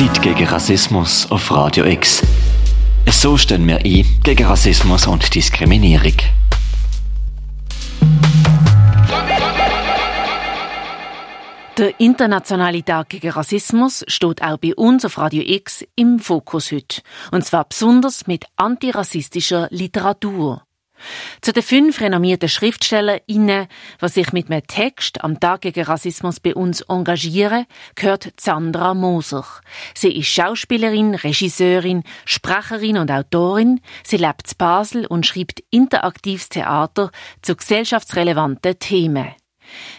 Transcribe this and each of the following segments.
Zeit gegen Rassismus auf Radio X. So stehen wir ein gegen Rassismus und Diskriminierung. Der internationale Tag gegen Rassismus steht auch bei uns auf Radio X im Fokus heute. Und zwar besonders mit antirassistischer Literatur. Zu den fünf renommierten SchriftstellerInnen, die sich mit einem Text am Tag gegen Rassismus bei uns engagieren, gehört Sandra Moser. Sie ist Schauspielerin, Regisseurin, Sprecherin und Autorin. Sie lebt in Basel und schreibt interaktives Theater zu gesellschaftsrelevanten Themen.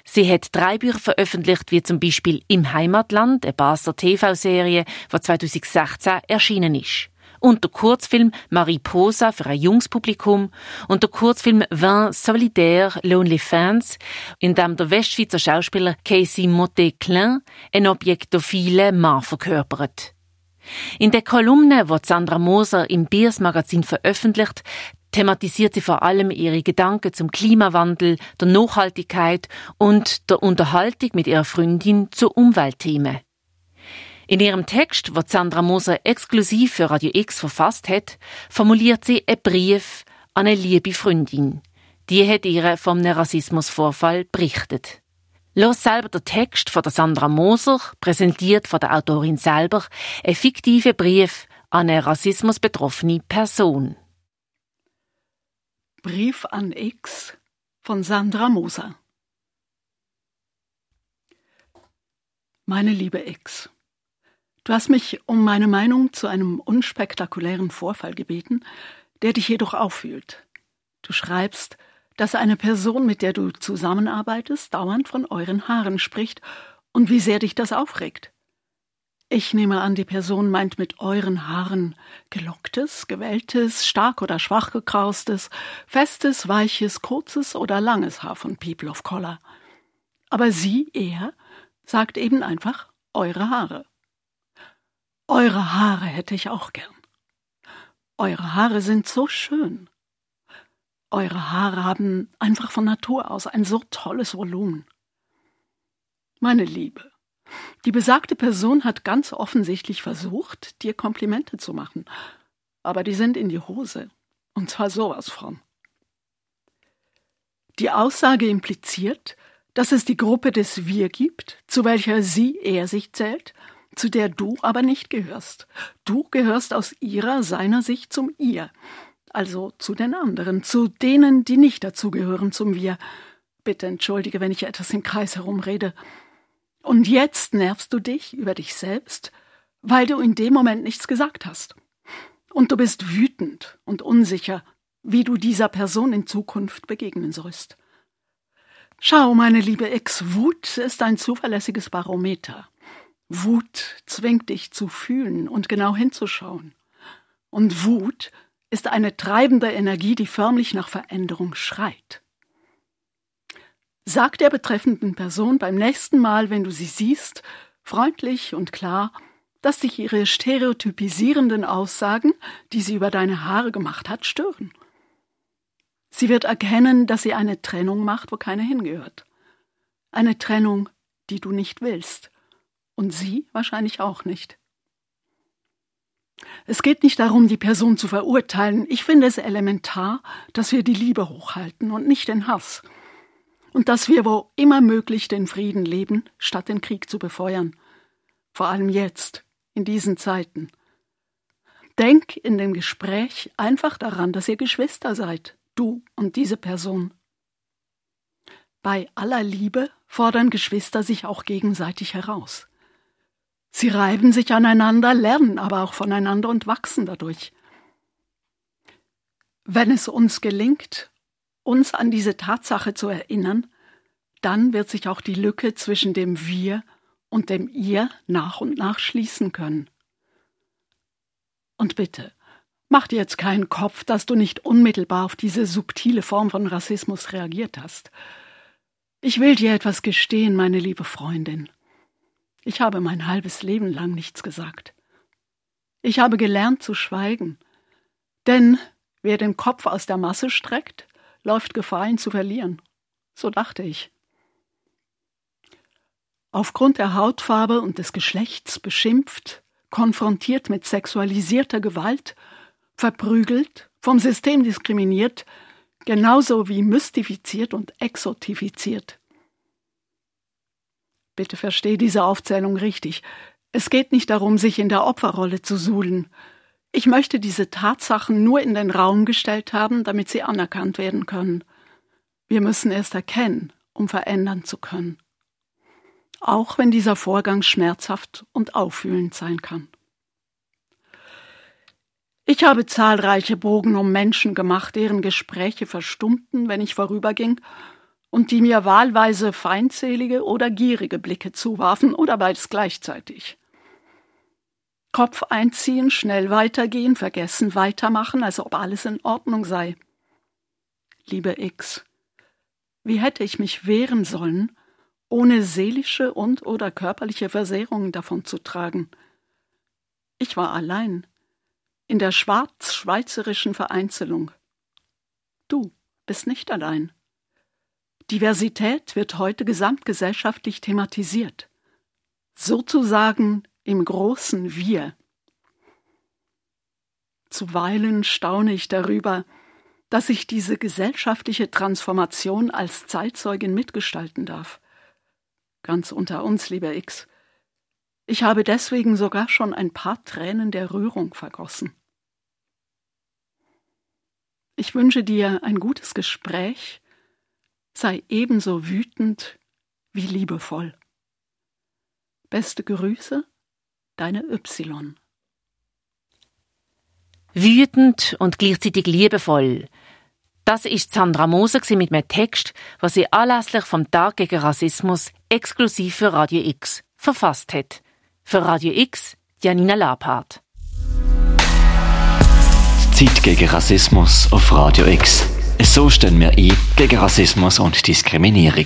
Sie hat drei Bücher veröffentlicht, wie zum Beispiel Im Heimatland, eine Basler TV-Serie, die 2016 erschienen ist und der Kurzfilm Mariposa für ein junges Publikum und der Kurzfilm Vin Solidaire Lonely Fans, in dem der Westschweizer Schauspieler Casey Motet-Klein ein objektophile Mann verkörpert. In der Kolumne, die Sandra Moser im Biers Magazin veröffentlicht, thematisiert sie vor allem ihre Gedanken zum Klimawandel, der Nachhaltigkeit und der Unterhaltung mit ihrer Freundin zu Umweltthemen. In ihrem Text, wo Sandra Moser exklusiv für Radio X verfasst hat, formuliert sie einen Brief an eine liebe Freundin. Die hat ihr vom Rassismusvorfall berichtet. Los selber der Text von der Sandra Moser, präsentiert von der Autorin selber, ein fiktiver Brief an eine rassismusbetroffene Person. Brief an X von Sandra Moser. Meine liebe X, Du hast mich um meine Meinung zu einem unspektakulären Vorfall gebeten, der dich jedoch auffühlt. Du schreibst, dass eine Person, mit der du zusammenarbeitest, dauernd von euren Haaren spricht und wie sehr dich das aufregt. Ich nehme an, die Person meint mit euren Haaren gelocktes, gewelltes, stark oder schwach gekraustes, festes, weiches, kurzes oder langes Haar von People of Color. Aber sie, er, sagt eben einfach eure Haare. Eure Haare hätte ich auch gern. Eure Haare sind so schön. Eure Haare haben einfach von Natur aus ein so tolles Volumen. Meine Liebe, die besagte Person hat ganz offensichtlich versucht, dir Komplimente zu machen, aber die sind in die Hose, und zwar sowas von. Die Aussage impliziert, dass es die Gruppe des Wir gibt, zu welcher sie, er sich zählt, zu der du aber nicht gehörst. Du gehörst aus ihrer, seiner Sicht zum ihr, also zu den anderen, zu denen, die nicht dazugehören zum wir. Bitte entschuldige, wenn ich etwas im Kreis herumrede. Und jetzt nervst du dich über dich selbst, weil du in dem Moment nichts gesagt hast. Und du bist wütend und unsicher, wie du dieser Person in Zukunft begegnen sollst. Schau, meine liebe Ex, Wut ist ein zuverlässiges Barometer. Wut zwingt dich zu fühlen und genau hinzuschauen. Und Wut ist eine treibende Energie, die förmlich nach Veränderung schreit. Sag der betreffenden Person beim nächsten Mal, wenn du sie siehst, freundlich und klar, dass dich ihre stereotypisierenden Aussagen, die sie über deine Haare gemacht hat, stören. Sie wird erkennen, dass sie eine Trennung macht, wo keine hingehört. Eine Trennung, die du nicht willst. Und Sie wahrscheinlich auch nicht. Es geht nicht darum, die Person zu verurteilen. Ich finde es elementar, dass wir die Liebe hochhalten und nicht den Hass. Und dass wir wo immer möglich den Frieden leben, statt den Krieg zu befeuern. Vor allem jetzt, in diesen Zeiten. Denk in dem Gespräch einfach daran, dass ihr Geschwister seid, du und diese Person. Bei aller Liebe fordern Geschwister sich auch gegenseitig heraus. Sie reiben sich aneinander, lernen aber auch voneinander und wachsen dadurch. Wenn es uns gelingt, uns an diese Tatsache zu erinnern, dann wird sich auch die Lücke zwischen dem Wir und dem Ihr nach und nach schließen können. Und bitte, mach dir jetzt keinen Kopf, dass du nicht unmittelbar auf diese subtile Form von Rassismus reagiert hast. Ich will dir etwas gestehen, meine liebe Freundin. Ich habe mein halbes Leben lang nichts gesagt. Ich habe gelernt zu schweigen, denn wer den Kopf aus der Masse streckt, läuft Gefahr, ihn zu verlieren. So dachte ich. Aufgrund der Hautfarbe und des Geschlechts beschimpft, konfrontiert mit sexualisierter Gewalt, verprügelt, vom System diskriminiert, genauso wie mystifiziert und exotifiziert. Bitte verstehe diese Aufzählung richtig. Es geht nicht darum, sich in der Opferrolle zu suhlen. Ich möchte diese Tatsachen nur in den Raum gestellt haben, damit sie anerkannt werden können. Wir müssen erst erkennen, um verändern zu können. Auch wenn dieser Vorgang schmerzhaft und auffühlend sein kann. Ich habe zahlreiche Bogen um Menschen gemacht, deren Gespräche verstummten, wenn ich vorüberging, und die mir wahlweise feindselige oder gierige Blicke zuwarfen oder beides gleichzeitig. Kopf einziehen, schnell weitergehen, vergessen, weitermachen, als ob alles in Ordnung sei. Liebe X, wie hätte ich mich wehren sollen, ohne seelische und oder körperliche Versehrungen davon zu tragen? Ich war allein, in der schwarz-schweizerischen Vereinzelung. Du bist nicht allein. Diversität wird heute gesamtgesellschaftlich thematisiert. Sozusagen im großen Wir. Zuweilen staune ich darüber, dass ich diese gesellschaftliche Transformation als Zeitzeugin mitgestalten darf. Ganz unter uns, lieber X. Ich habe deswegen sogar schon ein paar Tränen der Rührung vergossen. Ich wünsche dir ein gutes Gespräch, sei ebenso wütend wie liebevoll. Beste Grüße, deine Y. Wütend und gleichzeitig liebevoll. Das ist Sandra Moser mit einem Text, was sie anlässlich vom Tag gegen Rassismus exklusiv für Radio X verfasst hat. Für Radio X Janina Labhardt. Zeit gegen Rassismus auf Radio X. So stehen wir ein gegen Rassismus und Diskriminierung.